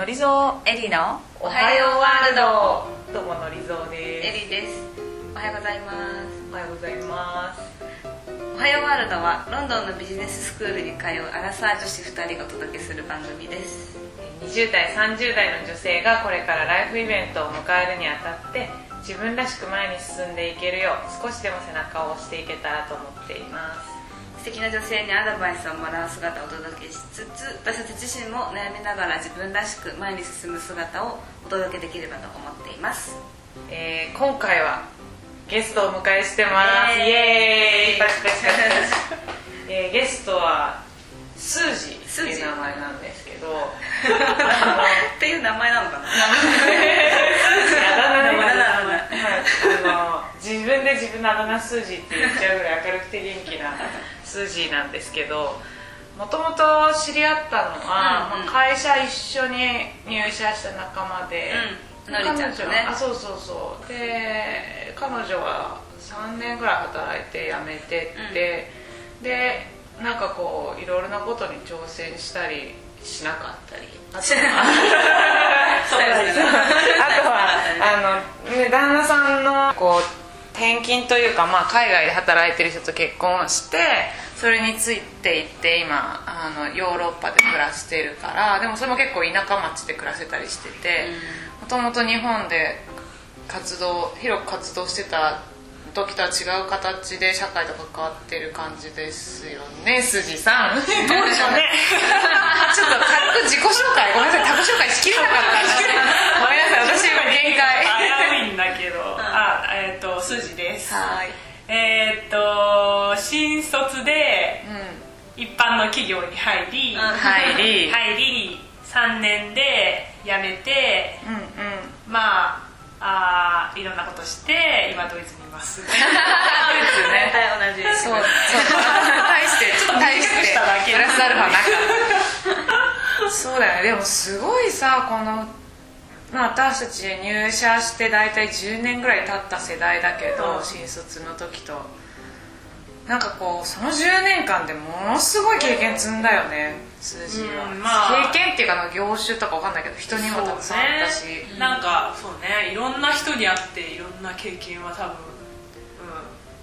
のりぞエリのおはようワールド。どうものりぞエです。リです。おはようございます。おはようございます。おはようワールドはロンドンのビジネススクールに通うアラサー女子2人がお届けする番組です。20代30代の女性がこれからライフイベントを迎えるにあたって自分らしく前に進んでいけるよう少しでも背中を押していけたらと思っています素敵な女性にアドバイスをもらう姿をお届けしつつ私たち自身も悩みながら自分らしく前に進む姿をお届けできればと思っています。えー今回はゲストをお迎えしてます。イイエーイ。パチパチパチパチえーゲストはスージっていう名前なんですけど。っていう名前なのかな あだ名ね名前だ名前はいあの自分で自分のあだ名スージって言っちゃうぐらい明るくて元気なスージーなんですけどもともと知り合ったのは、うんうん。まあ会社一緒に入社した仲間で、うん。のりちゃんとね。彼女あそうそうそう。で彼女は3年ぐらい働いて辞めてって、でなんかこういろいろなことに挑戦したりしなかったり。あとはあとはあの、ね、旦那さんのこう転勤というか、まあ、海外で働いてる人と結婚してそれについていって今あのヨーロッパで暮らしてるからでもそれも結構田舎町で暮らせたりしててもともと日本で活動広く活動してた時とは違う形で社会と関わってる感じですよね筋さん。どうでしょうね。ちょっと軽く自己紹介ごめんなさい。自己紹介しきれなかったごめんなさい。私今限界だけど、あ、えっ、と、すじです。はい。えっ、と、新卒でうん。一般の企業に入り、うん入り入り、3年で辞めて、うんうん。まあ、あーいろんなことして、今ドイツにいます。ドイツね。同じ。そうそう。大してちょっと大してしただけプラスアルファなか そうだよね。でもすごいさこの、まあ、私たち入社して大体10年ぐらい経った世代だけど、うん。新卒の時と。なんかこうその10年間でものすごい経験積んだよね数字は、うんまあ。経験っていうかな業種とかわかんないけど人にもたくさんあったし、そうね。なんか、そうね、いろんな人に会って、いろんな経験は多分、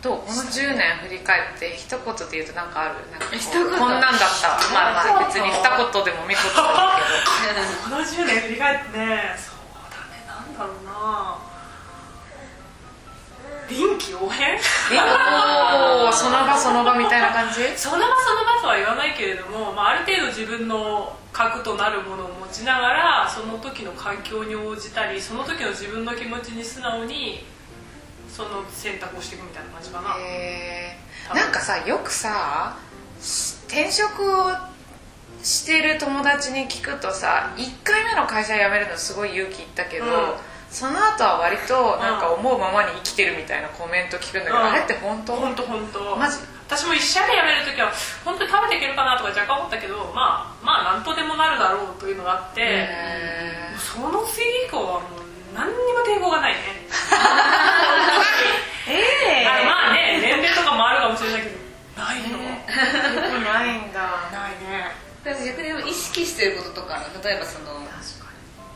どう？この10年振り返って一言で言うとなんかある？なんかこんなんだった。まあまあ別に二言でも三言でもいいけど。この10年振り返ってねそうだねなんだろうな臨機応変その場その場みたいな感じ？その場その場とは言わないけれども、まあ、ある程度自分の核となるものを持ちながらその時の環境に応じたりその時の自分の気持ちに素直にその選択をしていくみたいな感じかな、へー。なんかさよくさ転職をしてる友達に聞くとさ1回目の会社辞めるのすごい勇気いったけど、うんその後は割となんか思うままに生きてるみたいなコメント聞くんだけど、うん。あれって本当？本当本当。マジ？私も一社で辞める時は本当に食べていけるかなとか若干思ったけどまあまあ何とでもなるだろうというのがあって、その次以降はもう何にも抵抗がないね。ええあのまあね年齢とかもあるかもしれないけどないの、よくないんだ。ないね。私逆に意識してることとか例えばその、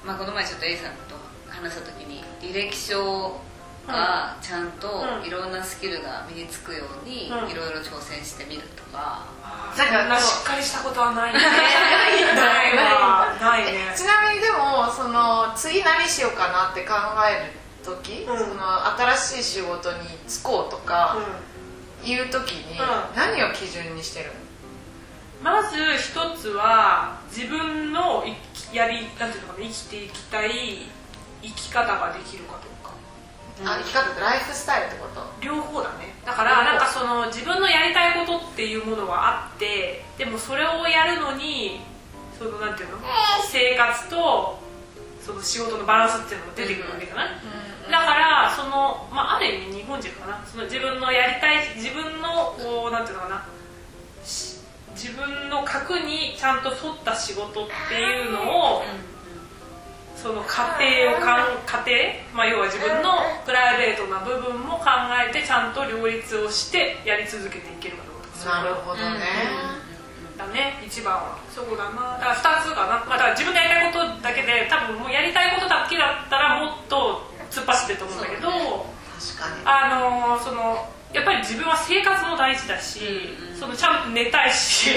まあ、この前ちょっと A さんと話した時に履歴書がちゃんとうん。いろんなスキルが身につくようにうん。いろいろ挑戦してみるとか、そんなしっかりしたことはないね。ないわ。ないね。ちなみにでもその次何しようかなって考える時、うん。その新しい仕事に就こうとかいう時にうん。何を基準にしてるまず一つは自分の生きやりなんていうのかな生きていきたい生き方ができるかどうか。の、あ生き方ってライフスタイルってこと？両方だね。だからなんかその自分のやりたいことっていうものはあってでもそれをやるのにそのなんていうの？生活とその仕事のバランスっていうのが出てくるわけじゃない、だからその、まあ、ある意味日本人かな。その自分のやりたい自分のこうなんていうのかな？し自分の核にちゃんと沿った仕事っていうのをその過程をかん過程、まあ、要は自分のプライベートな部分も考えてちゃんと両立をしてやり続けていけるかどうか。なるほどね、うん、だね一番は。そこだな。だから2つかな、まあ、だから自分がやりたいことだけで多分もうやりたいことだけだったらもっと突っ走ってると思うんだけど、ね、あのそのやっぱり自分は生活も大事だし、うん。そのちゃんと寝たいし、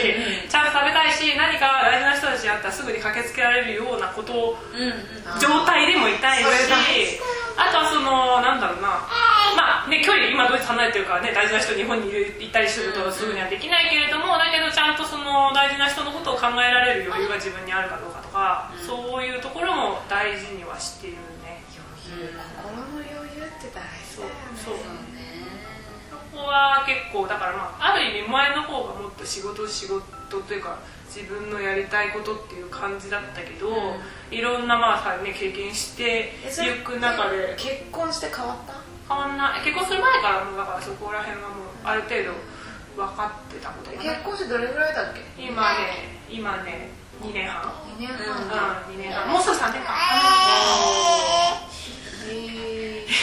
ちゃんと食べたいし何か大事な人たちに会ったらすぐに駆けつけられるようなこと状態でもいたいしあとはそのなんだろうな。まあね距離今ドイツ離れてるからね大事な人日本にいる行ったりするとすぐにはできないけれどもだけどちゃんとその大事な人のことを考えられる余裕が自分にあるかどうかとか、そういうところも大事にはしているね。心の余裕って大事だよねは結構だからまあある意味前の方がもっと仕事仕事というか自分のやりたいことっていう感じだったけど、いろんなまあさね経験していく中で。結婚して変わった？変わんない。結婚する前からもうだからそこら辺はもうある程度分かってたこと結婚してどれぐらいだっけ？今ね今ね2年半。2年うん半2年半。もうすぐ3年間。へ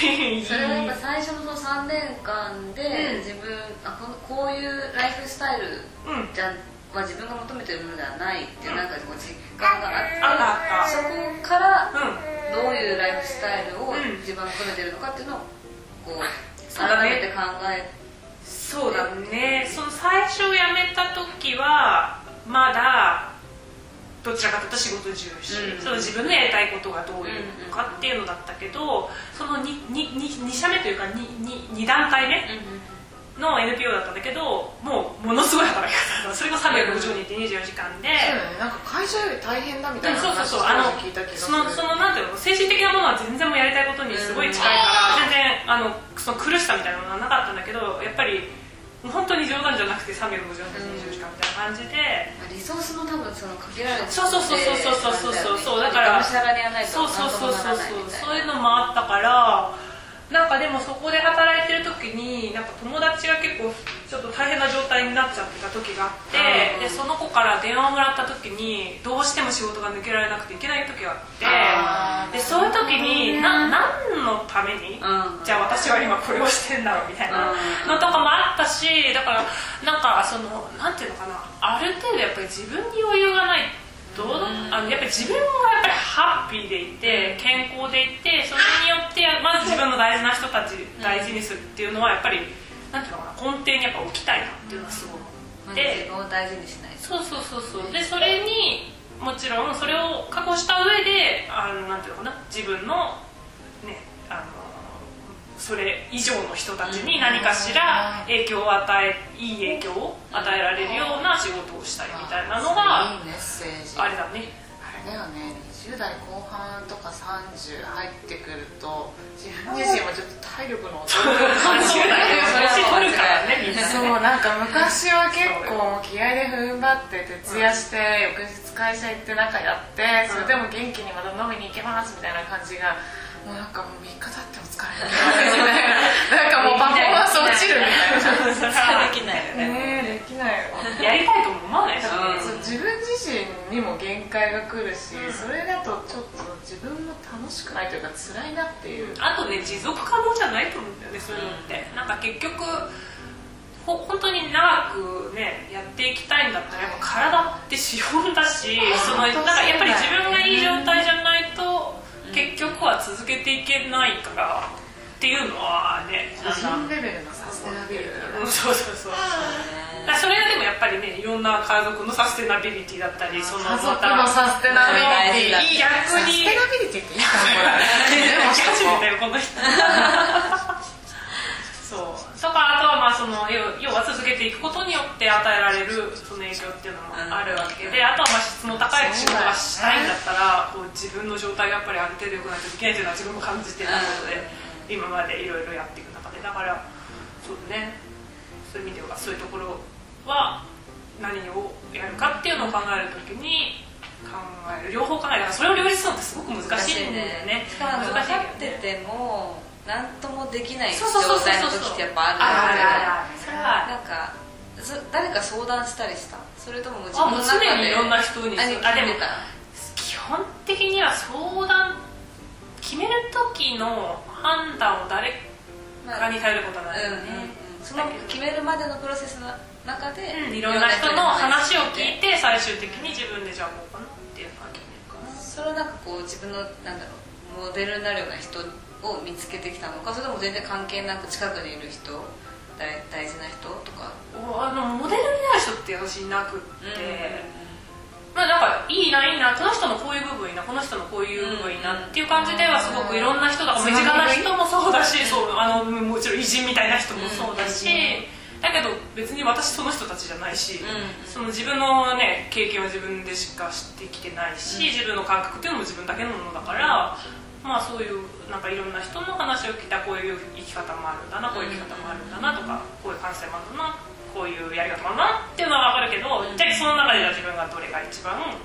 それはやっぱ最初のその3年間でうん。自分あこのこういうライフスタイルうん。じゃは自分が求めてるものではないっていうなんかこう実感があってそこからうん。どういうライフスタイルをうん。自分が求めてるのかっていうのをこう改めて考えそうだね。その最初辞めた時はまだどちらかというと仕事重視、うん。その自分のやりたいことがどういうのかっていうのだったけどその 2, 2, 2社目というか 2, 2, 2段階目の NPO だったんだけどもうものすごい働き方だそれが360日24時間で、なんか会社より大変だみたいなそうそうそう。話あの聞いた気がすそるのそのなんていうの精神的なものは全然もうやりたいことにすごい近いから、全然あのその苦しさみたいなものはなかったんだけど本当に冗談じゃなくて350日24時間みたいな感じで、リソースも多分そのかけられてそうそうそうそうそうそうそう。そうだからそうそうそうそうそう。そういうのもあったからなんかでもそこで働いてる時になんか友達が結構ちょっと大変な状態になっちゃってた時があってうん。でその子から電話をもらった時にどうしても仕事が抜けられなくていけない時があってでそういう時にな何のためにうん。じゃあ私は今これをしてんだろうみたいなのとかもあったしだからなんかそのなんていうのかな。ある程度やっぱり自分に余裕がないとあのやっぱり自分ハッピーでいて健康でいてそれによってまず自分の大事な人たち大事にするっていうのはやっぱりなんていうのかな根底にやっぱ置きたいなっていうのはすごいで自分を大事にしないと。そうそうそうそう。でそれにもちろんそれを確保した上であのなんていうのかな自分のねあのそれ以上の人たちに何かしら影響を与えいい影響を与えられるような仕事をしたいみたいなのがいいメッセージ。あれだね。あれだよね20代後半とか30入ってくると自分自身もちょっと体力の衰えを感じるからねそうなんか昔は結構気合で踏ん張って徹夜して翌日会社行ってなんかやってそれでも元気にまた飲みに行けますみたいな感じがもうなんかもう3日経っても疲れないみたいななんかもうパフォーマンス落ちるみたいな。それはできないよね。できないよやりたいとも思わないし。ねうん。そう自分自身にも限界が来るし、それだとちょっと自分も楽しくないというか辛いなっていう。あとね持続可能じゃないと思うんだよねそういうのって、なんか結局ほ本当に長くねやっていきたいんだったらやっぱ体って資本だしそのなんかやっぱり自分がいい状態じゃないと結局は続けていけないからっていうのはね個か人レベルのサステナビリティうんそうそうそう。だそれがでもやっぱりねいろんな家族のサステナビリティだったりその家族のサステナビリティ。逆に。サステナビリティっていいかも。これでも初めてだよこの人。そう。とかあとはまあその要要は続けていくことによって与えられるその影響っていうのもあるわけで、あとはまあ質の高い仕事がしたいんだったらこう自分の状態がやっぱりある程度良くないといけないっていうのは自分も感じてたことで、今までいろいろやっていく中でだからそうね。そういう意味ではそういうところは何をやるかっていうのを考えるときに考える両方考える。それを両立するのってすごく難しいんだよね。難しいかってけどねても何ともできない状そうそうそうそう。態の時ってやっぱあるあるあるある。それは。なんかそ誰か相談したりした？それとも自分の中で？常にいろんな人にああでも基本的には相談決める時の判断を誰かに頼ることはないよね、うんうん、その決めるまでのプロセスの中で、うんいろんな人の話を聞いて最終的に自分でじゃあこうかなっていう感じそれをなんかこう自分のなんだろうモデルになるような人を見つけてきたのかそれとも全然関係なく近くにいる人大大事な人とか。おあのモデルになる人って私いなくって、まあなんかいいないいなこの人のこういう部分いいなこの人のこういう部分いいなっていう感じではすごくいろんな人とか身近な人もそうだしそうあのもちろん偉人みたいな人もそうだし、だけど別に私その人たちじゃないし、うんその自分のね経験は自分でしか知ってきてないし、自分の感覚っていうのも自分だけのものだから、まあそういうなんかいろんな人の話を聞いたこういう生き方もあるんだなこういう生き方もあるんだなとかこういう感性もあるんだなこういうやり方もあるなっていうのは分かるけど、その中では自分がどれが一番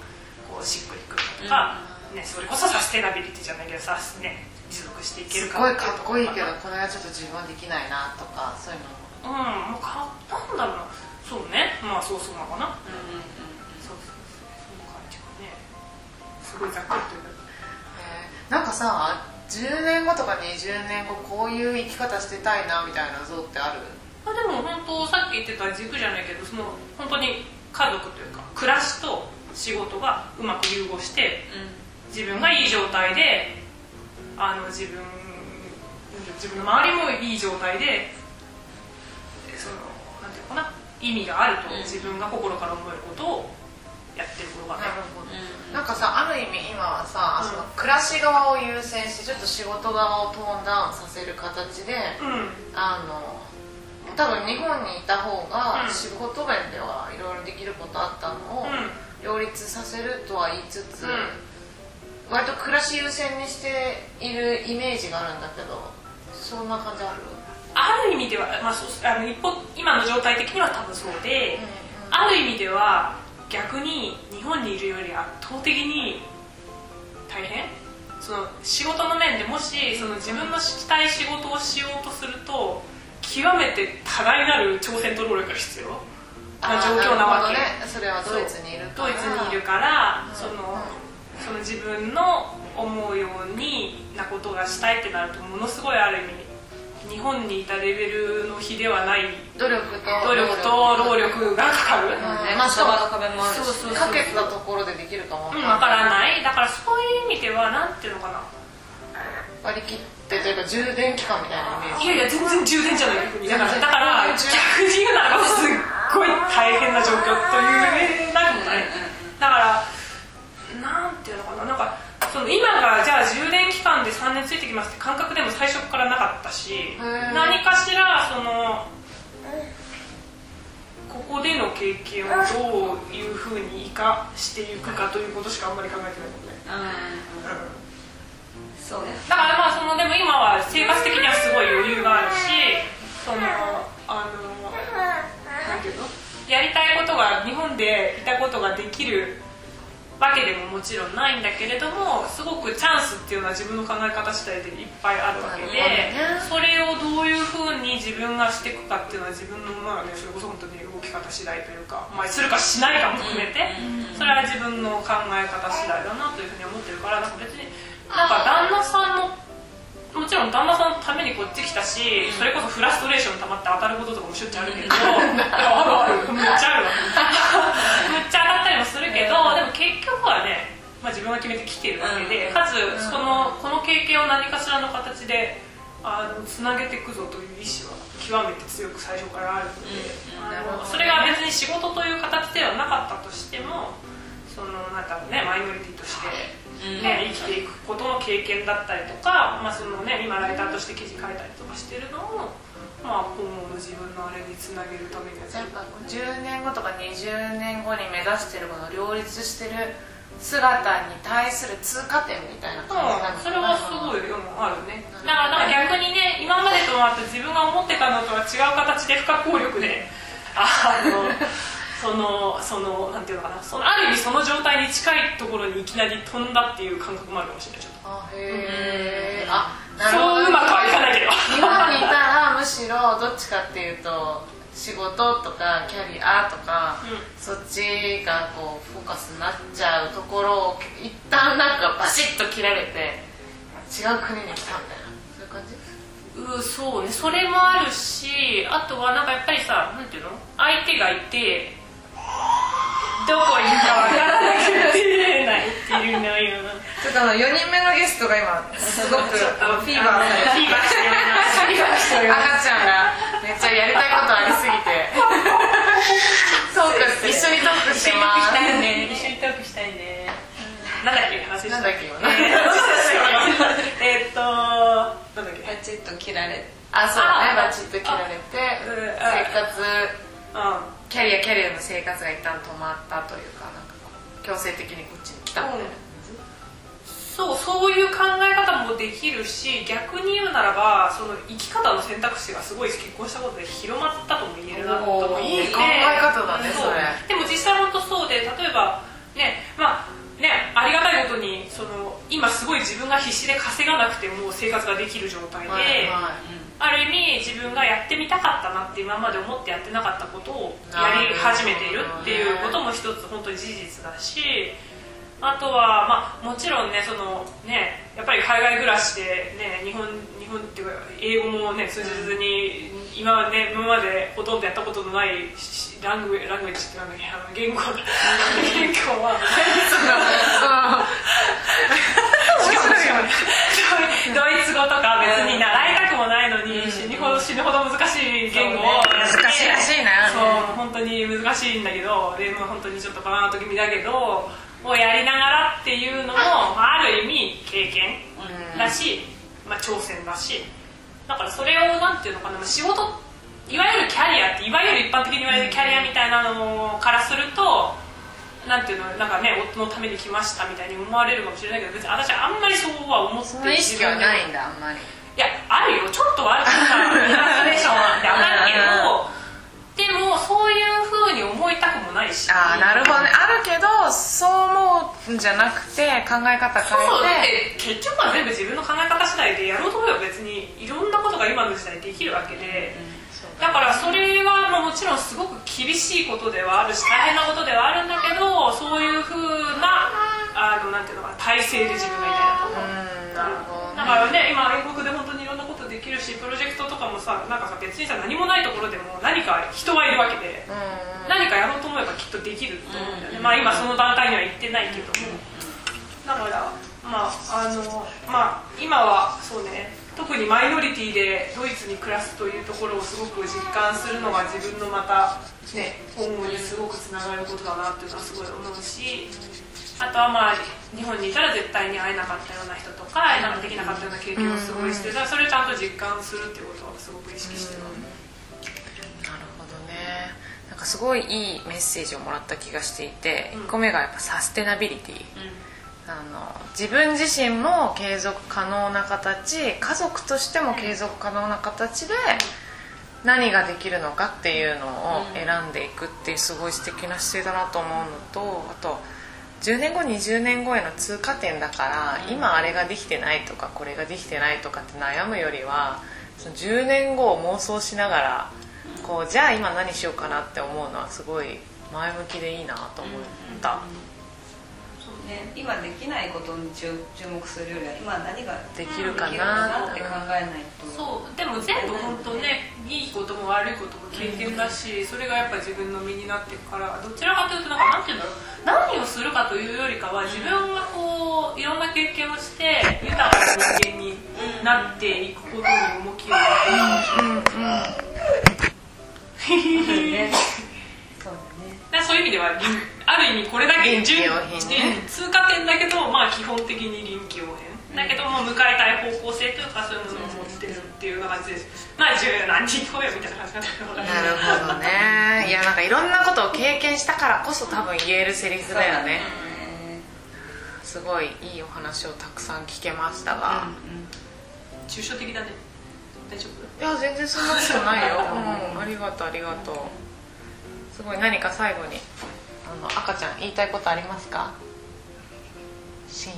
こうしっくりくるかとか、ね、それこそサステナビリティじゃないけどさ、ね、持続していけるかすごいかっこいいけどこれはちょっと自分はできないなとかそういうのうんもうかなんだろう。なそうね。まあそうそうなのかな。うんうんそうそうそうそんな感じかね。すごいざっくりというかへーなんかさ10年後とか20年後こういう生き方してたいなみたいな像ってある？まあ、でも本当さっき言ってた軸じゃないけどその本当に家族というか暮らしと仕事がうまく融合して自分がいい状態であの自分自分の周りもいい状態でそのなんていうのかな意味があるとうん。自分が心から思えることをやってることがね、ほど。うん。なんかさある意味今はさ、うん。その暮らし側を優先してちょっと仕事側をトーンダウンさせる形でうん。あの多分日本にいた方がうん。仕事面ではいろいろできることあったのをうん。両立させるとは言いつつ、うん。割と暮らし優先にしているイメージがあるんだけどそんな感じある？ある意味では、まあ、そうあの一方今の状態的には多分そうで、ある意味では逆に日本にいるより圧倒的に大変？その仕事の面でもしその自分のしたい仕事をしようとすると極めて多大なる挑戦と労力が必要な状況なわけ、ね。それはドイツにいるから。ドイツにいるから、うん。そのその自分の思うようになことがしたいってなるとものすごいある意味日本にいたレベルの比ではない努力と努力と労力。がかかる、ん。ねまあし。かもかけたところでできるかもうん、わからない。だからそういう意味ではなんていうのかな割り切ってというか充電期間みたいなイメージ。いやいや全然充電じゃない。だからだから充逆に言うならばすっごい大変な状況というなくもない。だからなんていうのかな。なんかその今がじゃあ充電期間で3年ついてきますって感覚でも最初からなかったしー。何かしらそのここでの経験をどういうふうに生かしていくかということしかあんまり考えてないもんね、うんうんそうねだからまあそのでも今は生活的にはすごい余裕があるしそのあのなんていうの？やりたいことが日本でいたことができるわけでももちろんないんだけれどもすごくチャンスっていうのは自分の考え方次第でいっぱいあるわけでそれをどういうふうに自分がしていくかっていうのは自分のまあねそれこそ本当に動き方次第というか、まあ、するかしないかも含めてそれは自分の考え方次第だなというふうに思ってるからなんか別になんか旦那さんのもちろん旦那さんのためにこっち来たし、それこそフラストレーション溜まって当たることとかもしょっちゅうあるけど、あるある、めっちゃあるわ。めっちゃ当たったりもするけど、でも結局はね、まあ、自分が決めてきてるわけで、うん。かつそのこの経験を何かしらの形であのつなげていくぞという意志は極めて強く最初からあるので、うん。ね。それが別に仕事という形ではなかったとしてもそのなんかねマイノリティとして。ね、生きていくことの経験だったりとか、まあそのね、今ライターとして記事書いたりとかしてるのを、まあ、今後の自分のあれにつなげるためには。やっぱ10年後とか20年後に目指してるこの両立してる姿に対する通過点みたいな感じなのうん、それはすごいうんあるね。だからなんか逆にね今までとは自分が思ってたのとは違う形で不可抗力であのそのそのなんていうのかな。そのある意味その状態に近いところにいきなり飛んだっていう感覚もあるかもしれないちょっあへえあとなるほど。そううまくはいかないけど。日本にいたらむしろどっちかっていうと仕事とかキャリアとか、うん。そっちがこうフォーカスになっちゃうところを一旦なんかバシッと切られて違う国に来たみたいな。そういう感じ？うそうね。それもあるしあとはなんかやっぱりさなんていうの？相手がいてどこにいるかわからなくてないっていうのよちょっとあの4人目のゲストが今すごくフィーバー。されてフィーバーしております赤ちゃんがめっちゃやりたいことありすぎて。トーク一緒にトークしてます。一緒にトークしたいね。一緒にトークしたいね。なんだっけ話なんだっけ？今えーっとなんだっけ？バチッと切られあそうだね。あバチッと切られてうん。生活うんキャリアキャリアの生活が一旦止まったというかなんか強制的にこっちに来たみたいな。そうそういう考え方もできるし逆に言うならばその生き方の選択肢がすごい結婚したことで広まったとも言えるなと思って。いい考え方だねそれ。でも実際本当そうで例えばねまあねありがたいことにその今すごい自分が必死で稼がなくても生活ができる状態で、はいはいある意味自分がやってみたかったなって今まで思ってやってなかったことをやり始めているっていうことも一つ本当に事実だしあとは、まあ、もちろんねそのねやっぱり海外暮らしで、ね、日本日本っていうか英語もね通じずに今はね今までほとんどやったことのないしラングエラングエッジってなんだっけ？あの言語だ言語は しかもしかもドイツ語とか別に習いたくもないのに死ぬほど死ぬほど難しい言語をやって難しいらしいなそう本当に難しいんだけどでも本当にちょっとバーンと気味だけどをやりながらっていうのも、まあ、ある意味経験だし、まあ、挑戦だしだからそれをなんていうのかな仕事いわゆるキャリアっていわゆる一般的に言われるキャリアみたいなのからするとなんていうのなんかね夫のために来ましたみたいに思われるかもしれないけど別に私はあんまりそうは思ってその意識はないんだあんまり。いやあるよ。ちょっとはあるから イラストレーションはってあるけどでもそういうふうに思いたくもないしああなるほどねあるけどそう思うんじゃなくて考え方変えて。て結局は全部自分の考え方次第でやろうと思えば別にいろんなことが今の時代できるわけで、だからそれはまあもちろんすごく厳しいことではあるし大変なことではあるんだけどそういうふうなあのなんていうのかな体制で自分がいたいなと思う。うんなるほどだからね今英国で本当にきるしプロジェクトとかもさなんかさ別にさ何もないところでも何か人はいるわけで、うん何かやろうと思えばきっとできると思うんだよね、まあ今その段階には行ってないけども、だからまああのまあ今はそうね特にマイノリティでドイツに暮らすというところをすごく実感するのが自分のまたね今後にすごくつながることだなっていうのはすごい思うしあとはまあ日本にいたら絶対に会えなかったような人とか会えなできなかったような経験をすごいして、だからそれをちゃんと実感するっていうことはすごく意識してます、なるほどね。なんかすごいいいメッセージをもらった気がしていて、うん。1個目がやっぱサステナビリティ、あの自分自身も継続可能な形家族としても継続可能な形で何ができるのかっていうのを選んでいくっていうすごい素敵な姿勢だなと思うのとあと10年後20年後への通過点だから今あれができてないとかこれができてないとかって悩むよりはその10年後を妄想しながらこうじゃあ今何しようかなって思うのはすごい前向きでいいなと思った。ね、今できないことに注注目するよりは今何ができるかななって考えないと。そうでも全部本当ねいいことも悪いことも経験だし、それがやっぱ自分の身になっていくからどちらかというとなんかなんていうんだろう何をするかというよりかは自分がこういろんな経験をして豊かな人間になっていくことに重きを置いてね。そうだね。だからそういう意味では臨 ある意味これだけ臨機応変ね。通過点だけどまあ基本的に臨機応変。だけども向かいたい方向性というかそういうものを持ってるっていう感じでまあ十何人超えよみたいな感じな。るほどね。いやなんかいろんなことを経験したからこそ多分言えるセリフだよね。すごいいいお話をたくさん聞けましたが、抽象的だね。大丈夫？いや全然そんなことないよ、うん、ありがとうありがとう。すごい何か最後にあの赤ちゃん言いたいことありますか？シーン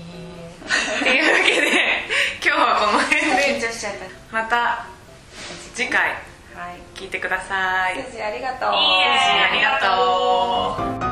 っていうわけ で。今日はこの辺で。また次回。たはい。聞いてください。先生ありがとう。ありがとう